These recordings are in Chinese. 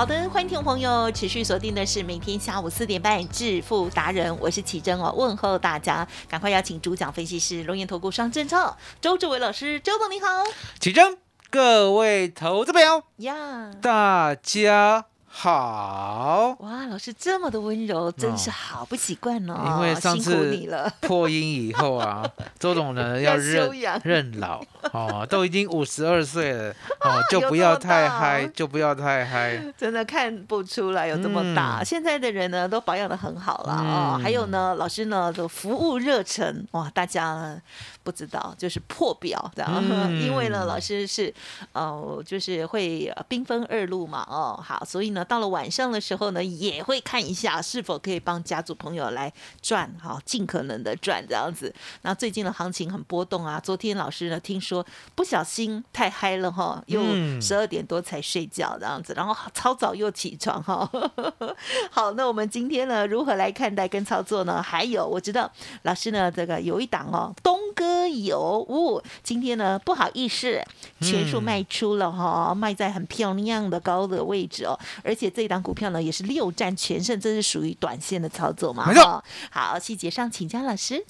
好的，欢迎听众朋友持续锁定的是每天下午四点半《致富达人》，我是启珍哦，问候大家，赶快邀请主讲分析师龙岩投顾双证照周志伟老师，周总你好，启珍，各位投资朋友呀，大家。好哇，老师这么的温柔，真是好不习惯哦。因为上次破音以后啊，周董呢要认认老哦，都已经五十二岁了哦，就不要太嗨，就不要太嗨。真的看不出来有这么大。现在的人呢都保养的很好了哦，还有呢，老师呢的服务热忱哇，大家。不知道，就是破表这样，因为呢，老师是哦，就是会兵分二路嘛，哦，好，所以呢，到了晚上的时候呢，也会看一下是否可以帮家族朋友来赚，哈，尽可能的赚这样子。那最近的行情很波动啊，昨天老师呢听说不小心太嗨了哈，又十二点多才睡觉这样子，然后超早又起床哈。好，那我们今天呢如何来看待跟操作呢？还有，我知道老师呢这个有一档哦，东哥。有哦，今天呢不好意思，全数卖出了哈，卖在很漂亮的高的位置哦，而且这一档股票呢也是六战全胜，这是属于短线的操作嘛？没错。好，细节上请教老师。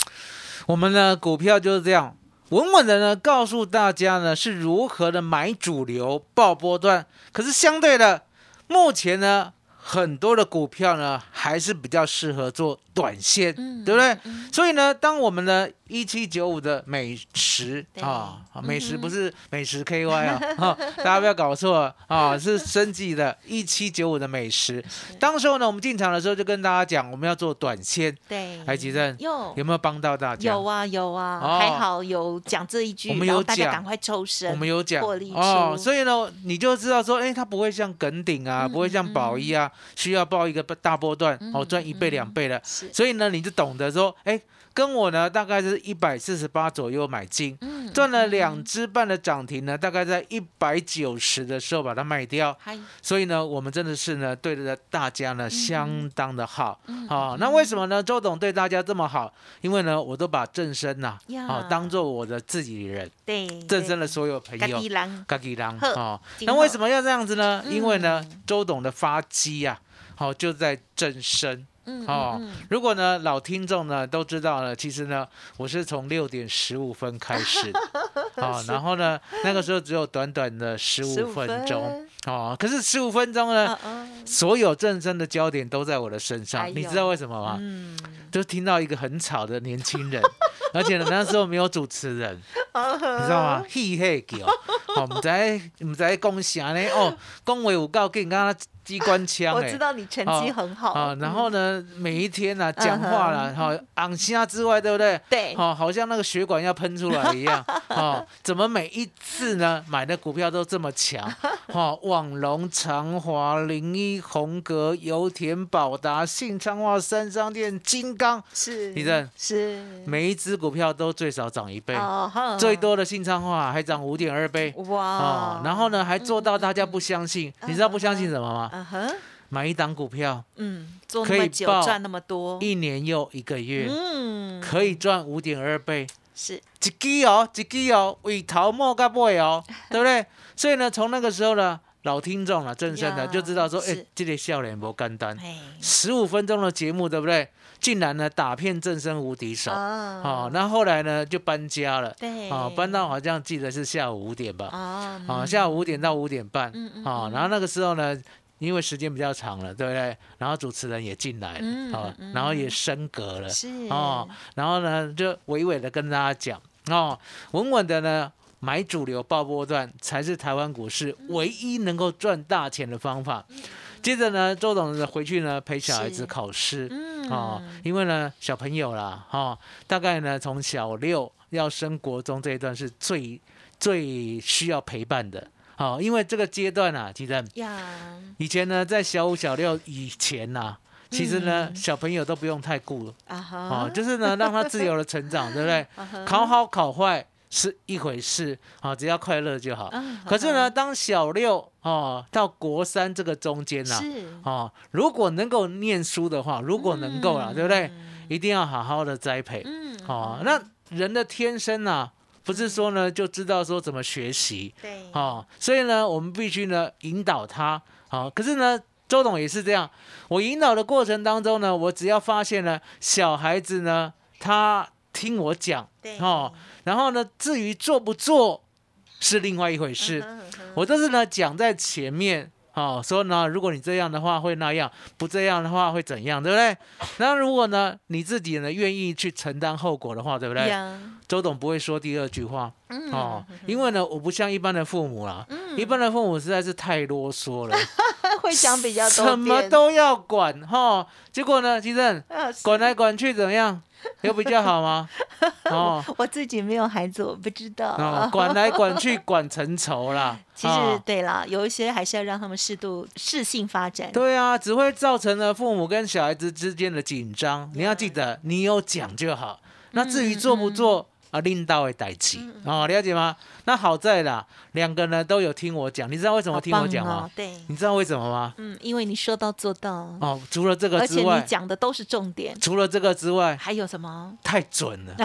我们呢股票就是这样，稳稳的呢告诉大家呢是如何的买主流爆波段，可是相对的，目前呢很多的股票呢还是比较适合做短线，对不对？所以呢，当我们呢。一七九五的美食啊，美食不是美食 KY 啊，大家不要搞错啊，是升级的。一七九五的美食，当时候呢，我们进场的时候就跟大家讲，我们要做短线。对，海吉正有有没有帮到大家？有啊有啊，还好有讲这一句，我们有讲，赶快抽身，我们有讲哦。所以呢，你就知道说，哎，它不会像耿鼎啊，不会像宝一啊，需要报一个大波段哦，赚一倍两倍的。所以呢，你就懂得说，哎。跟我呢，大概是一百四十八左右买进，赚了两只半的涨停呢，大概在一百九十的时候把它卖掉。所以呢，我们真的是呢，对着大家呢相当的好。好，那为什么呢？周董对大家这么好？因为呢，我都把正生呐，好当做我的自己人。对，正生的所有朋友。嘎吉郎，哦，那为什么要这样子呢？因为呢，周董的发机呀，好就在正生。哦，如果呢老听众呢都知道了，其实呢我是从六点十五分开始，哦，然后呢那个时候只有短短的十五分钟，哦，可是十五分钟呢，所有正身的焦点都在我的身上，你知道为什么吗？嗯，就听到一个很吵的年轻人，而且呢那时候没有主持人，你知道吗？嘿嘿叫，哦，唔知唔知讲啥呢？哦，讲话有够紧，刚刚。机关枪，我知道你成绩很好啊。然后呢，每一天呢，讲话了哈，昂虾之外，对不对？对，好，好像那个血管要喷出来一样。哦，怎么每一次呢买的股票都这么强？哈，网龙、长华、零一、红格、油田、宝达、信昌化、三商店、金刚，是，李正是，每一只股票都最少涨一倍，最多的信昌化还涨五点二倍。哇，哦，然后呢，还做到大家不相信，你知道不相信什么吗？买一档股票，嗯，做那么久赚那么多，一年又一个月，嗯，可以赚五点二倍，是，一支哦，一支哦，为桃莫甲尾哦，对不对？所以呢，从那个时候呢，老听众了，正身的就知道说，哎，这个笑脸不干单，十五分钟的节目，对不对？竟然呢打遍正身无敌手，哦，那后来呢就搬家了，对，哦，搬到好像记得是下午五点吧，哦，下午五点到五点半，嗯嗯，哦，然后那个时候呢。因为时间比较长了，对不对？然后主持人也进来了，好，然后也升格了，是哦。然后呢，就娓娓的跟大家讲，哦，稳稳的呢。买主流爆波段才是台湾股市唯一能够赚大钱的方法。接着呢，周董呢回去呢陪小孩子考试，哦，因为呢小朋友啦，哈，大概呢从小六要升国中这一段是最最需要陪伴的，好，因为这个阶段啊，其实以前呢在小五小六以前呐，其实呢小朋友都不用太顾了啊，哦，就是呢让他自由的成长，对不对？考好考坏。是一回事啊，只要快乐就好。可是呢，当小六哦到国三这个中间呢，哦，如果能够念书的话，如果能够了，对不对？一定要好好的栽培。嗯，哦，那人的天生呢，不是说呢就知道说怎么学习。对，哦，所以呢，我们必须呢引导他。好，可是呢，周董也是这样。我引导的过程当中呢，我只要发现呢，小孩子呢，他听我讲，哦。然后呢，至于做不做是另外一回事，我都是呢讲在前面，哦，说呢，如果你这样的话会那样，不这样的话会怎样，对不对？那如果呢你自己呢愿意去承担后果的话，对不对？周董不会说第二句话，哦，因为呢我不像一般的父母啦，一般的父母实在是太啰嗦了，会讲比较多，什么都要管，哈，结果呢，其实管来管去怎么样？有比较好吗？哦，我自己没有孩子，我不知道。哦，管来管去，管成仇啦。其实对啦，有一些还是要让他们适度适性发展。对啊，只会造成了父母跟小孩子之间的紧张。你要记得，你有讲就好。那至于做不做？啊，领导会代志哦，了解吗？那好在啦，两个呢都有听我讲，你知道为什么听我讲吗？对，你知道为什么吗？嗯，因为你说到做到哦。除了这个之外，而且你讲的都是重点。除了这个之外，还有什么？太准了。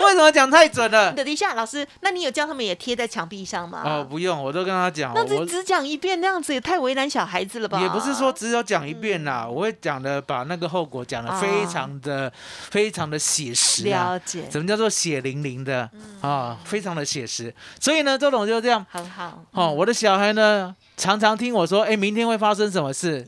为什么讲太准了？等一下，老师，那你有叫他们也贴在墙壁上吗？哦，不用，我都跟他讲。那只只讲一遍，那样子也太为难小孩子了吧？也不是说只有讲一遍啦，我会讲的，把那个后果讲的非常的、非常的写实。了解。什么叫做血淋淋的啊？非常的写实。所以呢，周董就这样。很好。哦，我的小孩呢，常常听我说，哎，明天会发生什么事？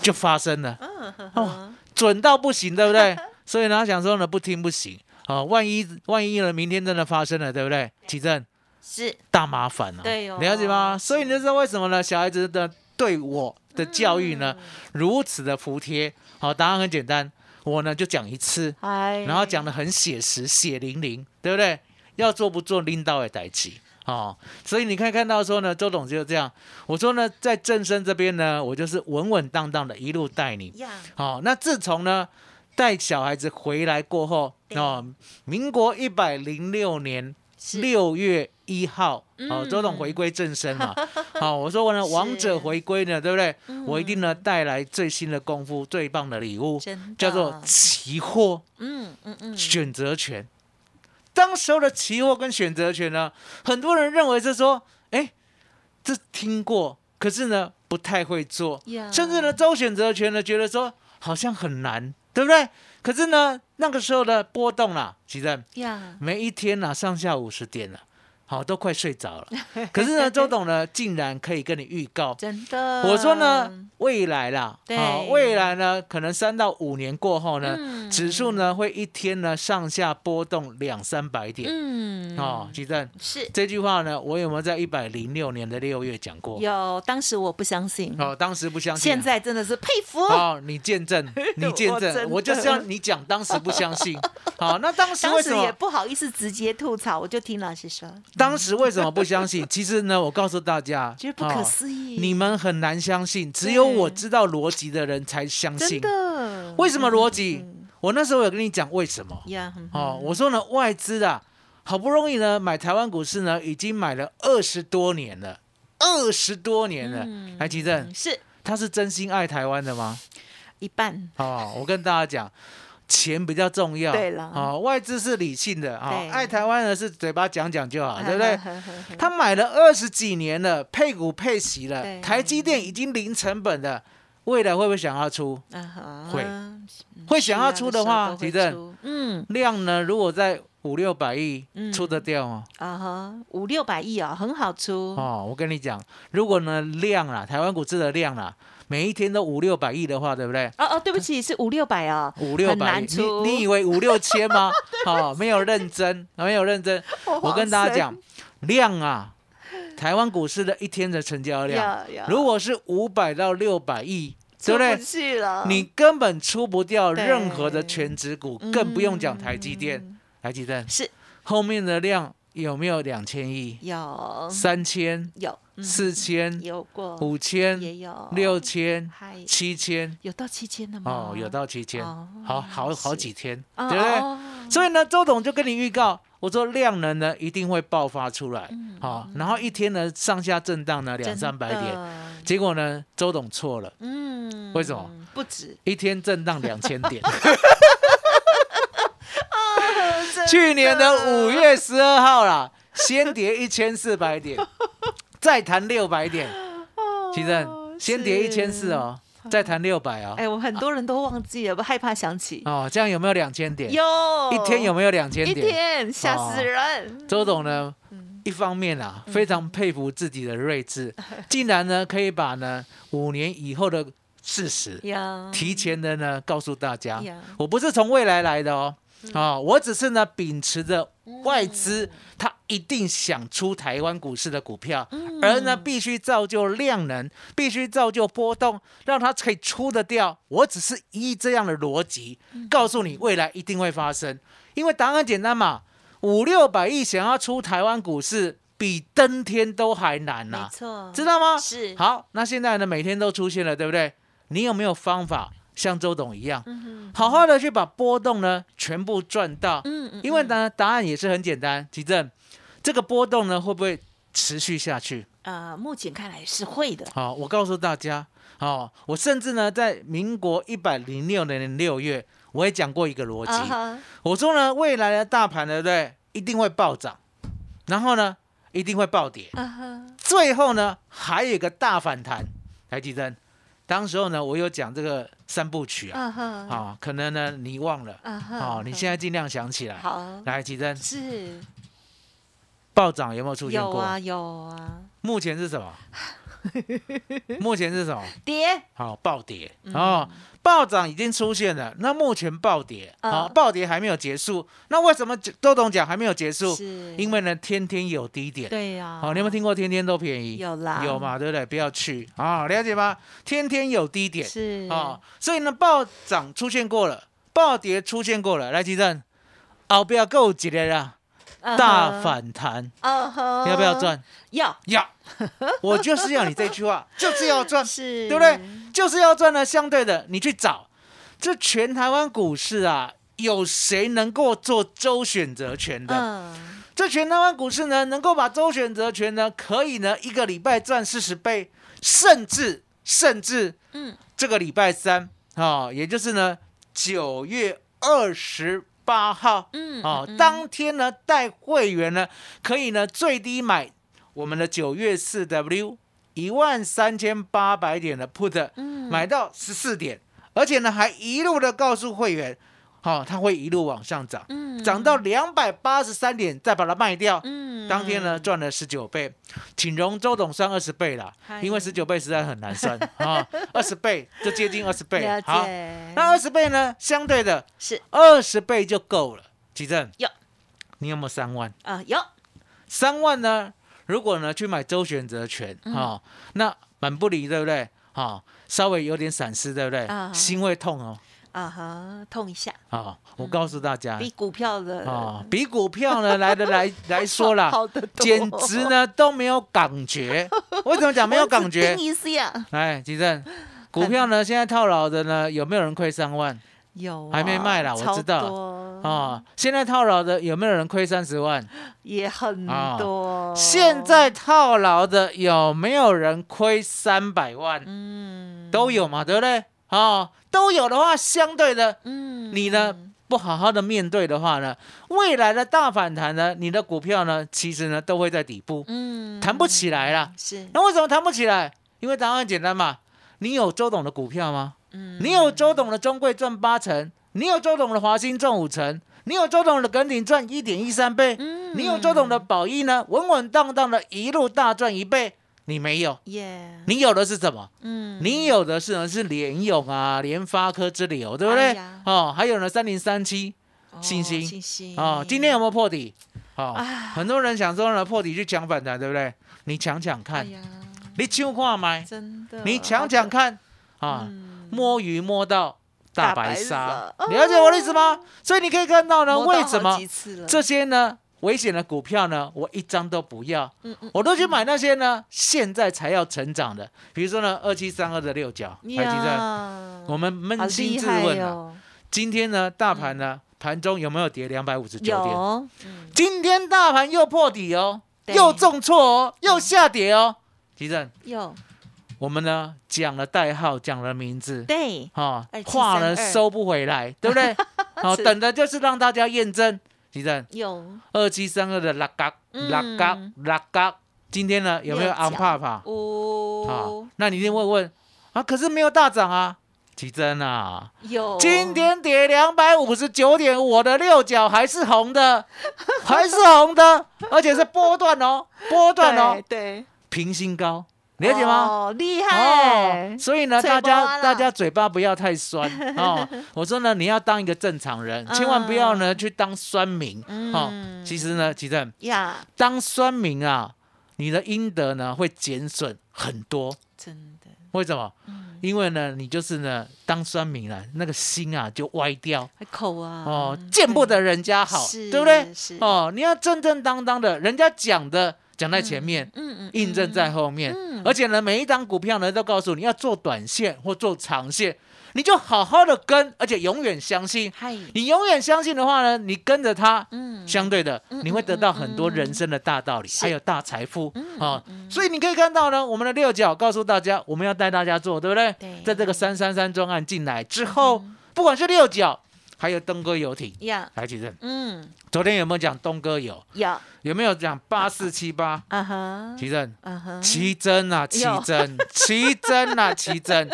就发生了。嗯哦，准到不行，对不对？所以呢，他想说呢，不听不行。哦，万一万一呢？明天真的发生了，对不对？奇正是大麻烦了，对哦，了解吗？所以你就知道为什么呢？小孩子的对我的教育呢，如此的服帖。好，答案很简单，我呢就讲一次，然后讲的很写实，血淋淋，对不对？要做不做，拎到也带起。哦，所以你可以看到说呢，周董就这样。我说呢，在正生这边呢，我就是稳稳当当的一路带你。好，那自从呢。带小孩子回来过后，哦，民国一百零六年六月一号，哦，周董回归正身嘛，好，我说我呢，王者回归呢，对不对？我一定呢带来最新的功夫，最棒的礼物，叫做期货，嗯嗯嗯，选择权。当时候的期货跟选择权呢，很多人认为是说，哎，这听过，可是呢不太会做，甚至呢周选择权呢觉得说好像很难。对不对？可是呢，那个时候的波动啦，其实每一天呢上下五十点了。好，都快睡着了。可是呢，周董呢，竟然可以跟你预告，真的。我说呢，未来啦，好，未来呢，可能三到五年过后呢，指数呢会一天呢上下波动两三百点。嗯，哦，吉正是这句话呢，我有没有在一百零六年的六月讲过？有，当时我不相信。哦，当时不相信，现在真的是佩服。哦，你见证，你见证，我就是要你讲，当时不相信。好，那当时为什么也不好意思直接吐槽？我就听老师说。当时为什么不相信？其实呢，我告诉大家，觉得不可思议。你们很难相信，只有我知道逻辑的人才相信。真的？为什么逻辑？我那时候有跟你讲为什么？哦，我说呢，外资啊，好不容易呢买台湾股市呢，已经买了二十多年了，二十多年了。来，吉正，是他是真心爱台湾的吗？一半。哦，我跟大家讲。钱比较重要，对了，哦，外资是理性的，啊，爱台湾的是嘴巴讲讲就好，对不对？他买了二十几年了，配股配息了，台积电已经零成本了，未来会不会想要出？会，会想要出的话，其实，嗯，量呢，如果在五六百亿出得掉吗？啊哈，五六百亿哦，很好出。哦，我跟你讲，如果呢量啊，台湾股市的量啊。每一天都五六百亿的话，对不对？哦哦，对不起，是五六百啊，五六百，你你以为五六千吗？哦，没有认真，没有认真。我跟大家讲，量啊，台湾股市的一天的成交量，如果是五百到六百亿，对不对？你根本出不掉任何的全指股，更不用讲台积电。台积电是后面的量有没有两千亿？有三千？有。四千有过，五千也有，六千，七千，有到七千的吗？哦，有到七千，好好好几天，对不对？所以呢，周董就跟你预告，我说量能呢一定会爆发出来，好，然后一天呢上下震荡呢两三百点，结果呢周董错了，嗯，为什么？不止。一天震荡两千点，去年的五月十二号啦，先跌一千四百点。再谈六百点，其实先跌一千四哦，再谈六百哦。哎，我很多人都忘记了，不害怕想起哦。这样有没有两千点？有，一天有没有两千点？一天吓死人。周董呢，一方面啊，非常佩服自己的睿智，竟然呢可以把呢五年以后的事实提前的呢告诉大家。我不是从未来来的哦。啊，我只是呢秉持着外资，他一定想出台湾股市的股票，而呢必须造就量能，必须造就波动，让它可以出得掉。我只是以这样的逻辑告诉你，未来一定会发生，因为答案简单嘛，五六百亿想要出台湾股市，比登天都还难呐，没错，知道吗？是。好，那现在呢，每天都出现了，对不对？你有没有方法？像周董一样，好好的去把波动呢全部赚到。嗯嗯。因为呢，答案也是很简单，吉正，这个波动呢会不会持续下去？呃，目前看来是会的。好，我告诉大家，好，我甚至呢在民国一百零六年六月，我也讲过一个逻辑。我说呢，未来的大盘，对不对？一定会暴涨，然后呢，一定会暴跌。最后呢，还有一个大反弹。来，吉正。当时候呢，我有讲这个三部曲啊，啊，可能呢你忘了，啊，你现在尽量想起来。好，来，吉珍是暴涨有没有出现过？有啊，有啊。目前是什么？目前是什么？跌。好，暴跌哦。暴涨已经出现了，那目前暴跌，好，暴跌还没有结束。那为什么周董讲还没有结束？是，因为呢，天天有低点。对呀。好，你有没有听过天天都便宜？有啦。有嘛，对不对？不要去啊，了解吗？天天有低点。是。啊，所以呢，暴涨出现过了，暴跌出现过了。来，吉正，后不要够几个啦。大反弹，要不要赚？要要，我就是要你这句话，就是要赚，是，对不对？就是要赚呢。相对的，你去找这全台湾股市啊，有谁能够做周选择权的？这全台湾股市呢，能够把周选择权呢，可以呢一个礼拜赚四十倍，甚至甚至，嗯，这个礼拜三啊，也就是呢九月二十。八号，嗯，哦，当天呢带会员呢可以呢最低买我们的九月四 W 一万三千八百点的 put，嗯，买到十四点，而且呢还一路的告诉会员。好，它会一路往上涨，嗯涨到两百八十三点，再把它卖掉。嗯，当天呢赚了十九倍，请容周董算二十倍了，因为十九倍实在很难算 啊，二十倍就接近二十倍。好，那二十倍呢，相对的是二十倍就够了。吉正有，你有没有三万？啊，有三万呢。如果呢去买周选择权，哈，那满不离，对不对？哈，稍微有点闪失，对不对？心会痛哦。啊哈，痛一下啊！我告诉大家，比股票的啊，比股票呢 来的来来说啦，简直呢都没有感觉。为什么讲没有感觉？来，吉正，股票呢现在套牢的呢有没有人亏三万？有，还没卖啦，我知道啊。现在套牢的有没有人亏三十万？也很多。现在套牢的有没有人亏三百万？嗯，都有嘛，对不对？啊。都有的话，相对的，嗯，你呢不好好的面对的话呢，未来的大反弹呢，你的股票呢，其实呢都会在底部，嗯，弹不起来了。是，那为什么弹不起来？因为答案很简单嘛，你有周董的股票吗？嗯，你有周董的中贵赚八成，你有周董的华兴赚五成，你有周董的耿鼎赚一点一三倍，嗯，你有周董的宝益呢，稳稳当当的一路大赚一倍。你没有，你有的是什么？嗯，你有的是呢是联勇啊，联发科之流，对不对？哦，还有呢三零三七，信心。哦，今天有没有破底？哦，很多人想说呢，破底去抢反弹，对不对？你抢抢看，你抢看买，真的，你抢抢看啊，摸鱼摸到大白鲨，了解我的意思吗？所以你可以看到呢，为什么这些呢？危险的股票呢，我一张都不要，我都去买那些呢，现在才要成长的，比如说呢，二七三二的六角，还记得？我们扪心自问啊，今天呢，大盘呢，盘中有没有跌两百五十九点？今天大盘又破底哦，又重挫哦，又下跌哦，吉正。有。我们呢讲了代号，讲了名字，对，哈，话呢收不回来，对不对？好，等的就是让大家验证。地震有。二七三二的拉嘎拉嘎拉嘎，今天呢有没有安帕帕？哦，好，那你一定会问啊，可是没有大涨啊，奇珍啊，有，今天跌两百五十九点，我的六角还是红的，还是红的，而且是波段哦，波段哦，对，平新高。了解吗？哦，厉害！所以呢，大家大家嘴巴不要太酸 哦。我说呢，你要当一个正常人，千万不要呢去当酸民哦。其实呢，其正呀，当酸民啊，你的阴德呢会减损很多。真的？为什么？因为呢，你就是呢当酸民了，那个心啊就歪掉。口啊！哦，见不得人家好，对不对？哦，你要正正当当的，人家讲的。讲在前面，嗯嗯，印证在后面，嗯，而且呢，每一张股票呢都告诉你要做短线或做长线，你就好好的跟，而且永远相信。你永远相信的话呢，你跟着它，嗯，相对的，你会得到很多人生的大道理，还有大财富啊。所以你可以看到呢，我们的六角告诉大家，我们要带大家做，对不对？对，在这个三三三专案进来之后，不管是六角。还有东哥游艇，来几阵？嗯，昨天有没有讲东哥游？有，有没有讲八四七八？啊哈，奇珍，啊哈，奇珍啊，奇珍，奇珍 啊，奇珍，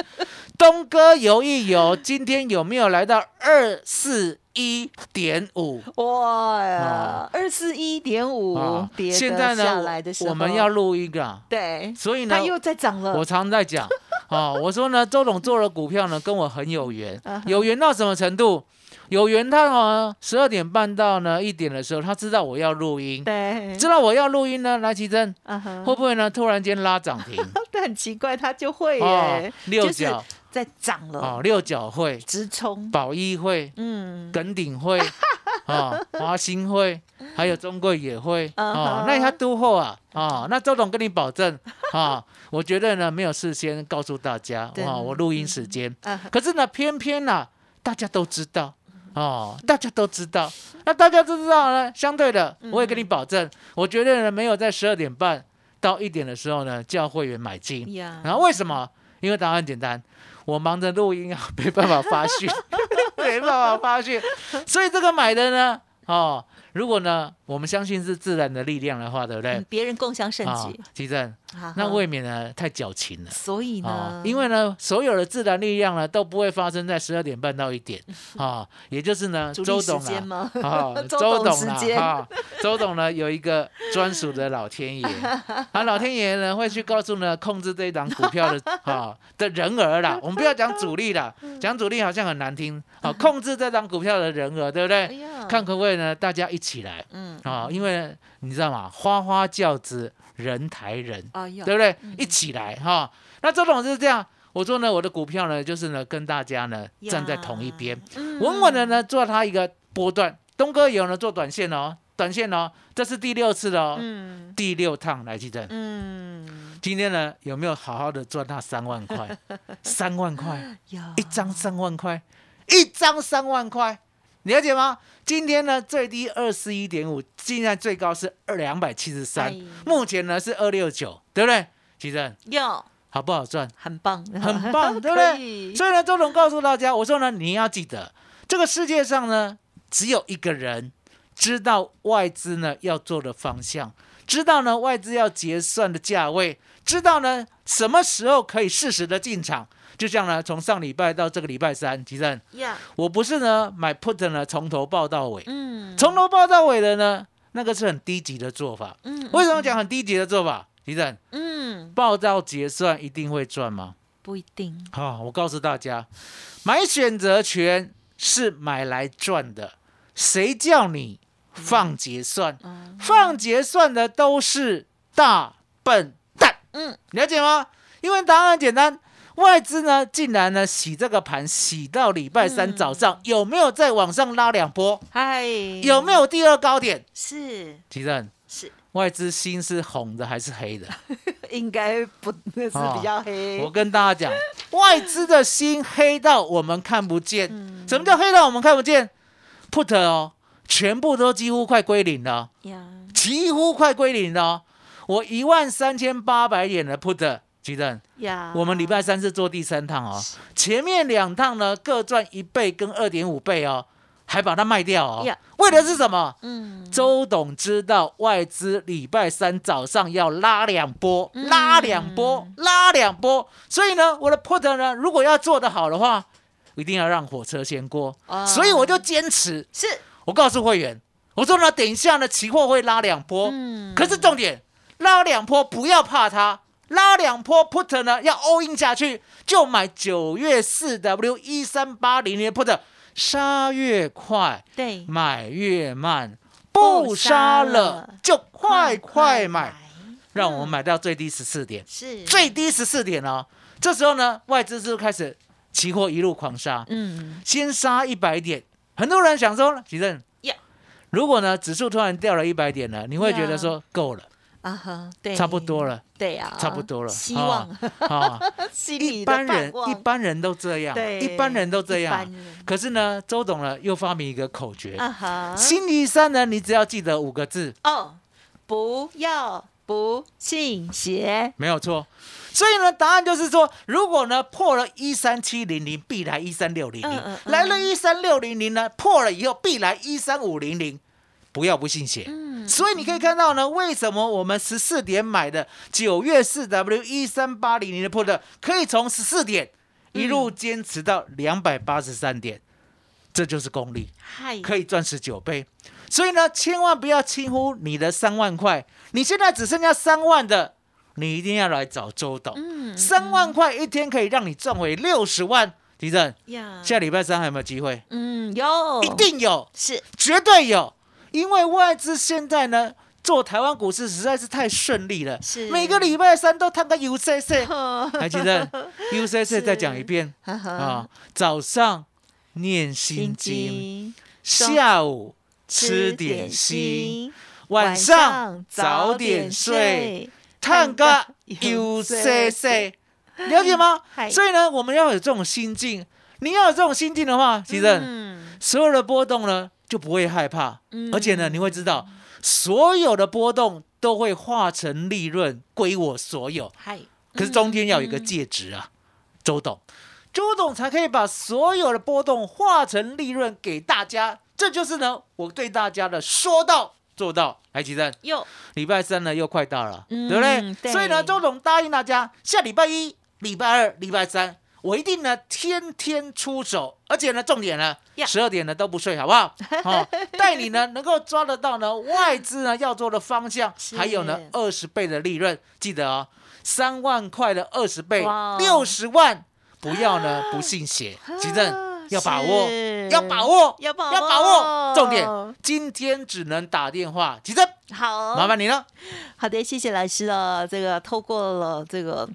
东哥游一游，今天有没有来到二四一点五？哇呀，二四一点五，现在呢，我们要录一个，对，所以呢，它又在涨了。我常在讲，哦，我说呢，周董做了股票呢，跟我很有缘，有缘到什么程度？有缘，他哦，十二点半到呢一点的时候，他知道我要录音，对，知道我要录音呢，来奇珍，会不会呢？突然间拉涨停？但，很奇怪，他就会耶，六角。在涨了，哦，六角会。直冲，宝一会，嗯，耿鼎会，啊，华兴会，还有中贵也会，啊，那他都会啊，啊，那周董跟你保证，啊，我觉得呢没有事先告诉大家，哇，我录音时间，可是呢偏偏呢大家都知道。哦，大家都知道，那大家都知道呢。相对的，我也跟你保证，我绝对呢没有在十二点半到一点的时候呢叫会员买进。然后为什么？因为答案很简单，我忙着录音啊，没办法发讯，没办法发讯。所以这个买的呢，哦。如果呢，我们相信是自然的力量的话，对不对？别人共享盛举，奇正，那未免呢太矫情了。所以呢，因为呢，所有的自然力量呢都不会发生在十二点半到一点。啊，也就是呢，周董啊，啊，周董啊，周董呢有一个专属的老天爷，啊，老天爷呢会去告诉呢控制这一档股票的啊的人儿啦，我们不要讲主力啦，讲主力好像很难听，啊，控制这档股票的人儿，对不对？看可不可以呢，大家一。起来，嗯啊，因为你知道吗？花花轿子人抬人，对不对？一起来哈。那周董是这样，我说呢，我的股票呢，就是呢，跟大家呢站在同一边，稳稳的呢做它一个波段。东哥有呢做短线哦，短线哦，这是第六次了哦，第六趟来记得。嗯，今天呢有没有好好的赚那三万块？三万块，一张三万块，一张三万块。了解吗？今天呢最低二四一点五，现在最高是二两百七十三，目前呢是二六九，对不对？其实有好不好赚？很棒，很棒，对不对？所以呢，周总告诉大家，我说呢，你要记得，这个世界上呢，只有一个人知道外资呢要做的方向，知道呢外资要结算的价位，知道呢什么时候可以适时的进场。就像呢，从上礼拜到这个礼拜三，其实，我不是呢买 put 呢，从头报到尾，嗯，从头报到尾的呢，那个是很低级的做法，嗯，为什么讲很低级的做法？其实，嗯，报到结算一定会赚吗？不一定。好，我告诉大家，买选择权是买来赚的，谁叫你放结算？放结算的都是大笨蛋。嗯，了解吗？因为答案很简单，外资呢竟然呢洗这个盘洗到礼拜三早上，有没有再往上拉两波？嗨，有没有第二高点？是，其正是外资心是红的还是黑的？应该不那是比较黑。我跟大家讲，外资的心黑到我们看不见。什么叫黑到我们看不见？Put 哦，全部都几乎快归零了，几乎快归零了。我一万三千八百点的 Put。吉正，我们礼拜三是做第三趟哦，前面两趟呢各赚一倍跟二点五倍哦，还把它卖掉哦，为的是什么？嗯，周董知道外资礼拜三早上要拉两波，拉两波，拉两波，所以呢，我的 put 呢，如果要做得好的话，一定要让火车先过，所以我就坚持，是。我告诉会员，我说呢，等一下呢，期货会拉两波，嗯。可是重点拉两波不要怕它。拉两波 put 呢，要 all in 下去，就买九月四 W 一三八零的 put，杀越快，对，买越慢，不杀了就快快买，让我们买到最低十四点，是。最低十四点哦。这时候呢，外资就开始期货一路狂杀，嗯，先杀一百点，很多人想说，其正，如果呢指数突然掉了一百点呢，你会觉得说够了。啊哈，对，差不多了，对呀，差不多了。希望。啊，一般人一般人都这样，一般人都这样。可是呢，周董呢又发明一个口诀，啊哈，星期三呢，你只要记得五个字。哦，不要不信邪，没有错。所以呢，答案就是说，如果呢破了一三七零零，必来一三六零零；来了一三六零零呢，破了以后必来一三五零零。不要不信邪，所以你可以看到呢，为什么我们十四点买的九月四 W 一三八零零的 put 可以从十四点一路坚持到两百八十三点，这就是功力，可以赚十九倍。所以呢，千万不要轻忽你的三万块，你现在只剩下三万的，你一定要来找周董。三万块一天可以让你赚回六十万，地震。下礼拜三还有没有机会？嗯，有，一定有，是绝对有。因为外资现在呢做台湾股市实在是太顺利了，是。每个礼拜三都探个 UCC，还记得 UCC 再讲一遍。啊，早上念心经，下午吃点心，晚上早点睡，探个 UCC，了解吗？所以呢，我们要有这种心境，你要有这种心境的话，其实所有的波动呢。就不会害怕，而且呢，你会知道所有的波动都会化成利润归我所有。嗨，可是中间要有一个介质啊，周董，周董才可以把所有的波动化成利润给大家。这就是呢，我对大家的说到做到。来，吉正，又礼拜三呢又快到了，对不对？所以呢，周董答应大家，下礼拜一、礼拜二、礼拜三。我一定呢，天天出手，而且呢，重点呢，十二点呢都不睡，好不好？好，带你呢能够抓得到呢外资呢要做的方向，还有呢二十倍的利润，记得哦，三万块的二十倍，六十万，不要呢不信邪，急正。要把握，要把握，要把握，要把握重点，今天只能打电话，急着。好，麻烦你了。好的，谢谢老师了。这个透过了这个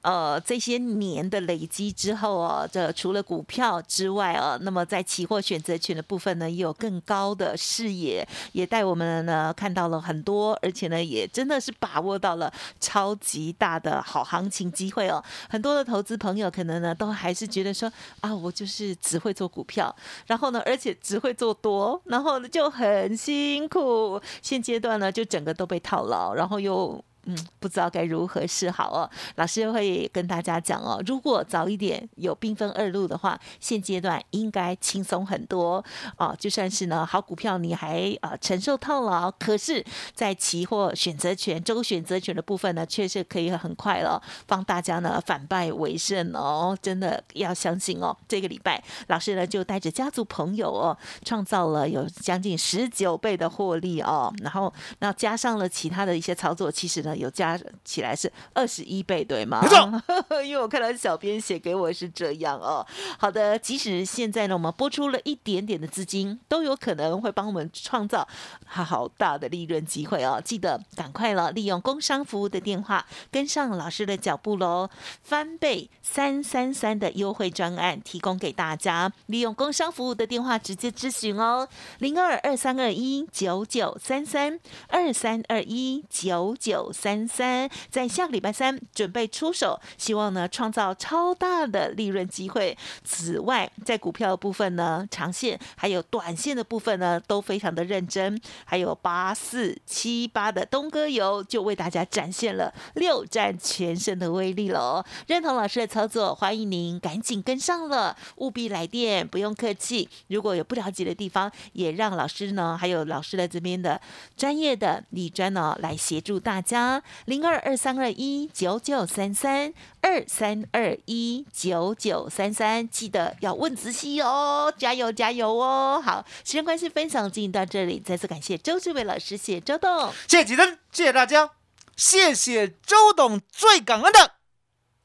呃这些年的累积之后啊，这除了股票之外啊，那么在期货选择权的部分呢，也有更高的视野，也带我们呢看到了很多，而且呢也真的是把握到了超级大的好行情机会哦。很多的投资朋友可能呢都还是觉得说啊，我就是只会做股票，然后呢而且只会做多，然后呢就很辛苦。现阶段。呢，就整个都被套牢，然后又。嗯，不知道该如何是好哦。老师会跟大家讲哦，如果早一点有缤纷二路的话，现阶段应该轻松很多哦。就算是呢好股票，你还啊承受套牢，可是，在期货选择权、周选择权的部分呢，确实可以很快了，帮大家呢反败为胜哦。真的要相信哦。这个礼拜，老师呢就带着家族朋友哦，创造了有将近十九倍的获利哦。然后，那加上了其他的一些操作，其实呢。呢有加起来是二十一倍，对吗？没错，因为我看到小编写给我是这样哦。好的，即使现在呢，我们拨出了一点点的资金，都有可能会帮我们创造好大的利润机会哦。记得赶快了，利用工商服务的电话跟上老师的脚步喽，翻倍三三三的优惠专案提供给大家，利用工商服务的电话直接咨询哦，零二二三二一九九三三二三二一九九三三，在下个礼拜三准备出手，希望呢创造超大的利润机会。此外，在股票部分呢，长线还有短线的部分呢，都非常的认真。还有八四七八的东哥油，就为大家展现了六战全胜的威力了。认同老师的操作，欢迎您赶紧跟上了，务必来电，不用客气。如果有不了解的地方，也让老师呢，还有老师在这边的专业的李专呢，来协助大家。零二二三二一九九三三二三二一九九三三，记得要问仔细哦，加油加油哦！好，时间关系，分享进行到这里，再次感谢周志伟老师，谢周董，谢谢吉登，谢谢大家，谢谢周董，最感恩的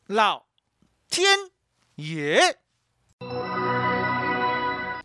老天爷。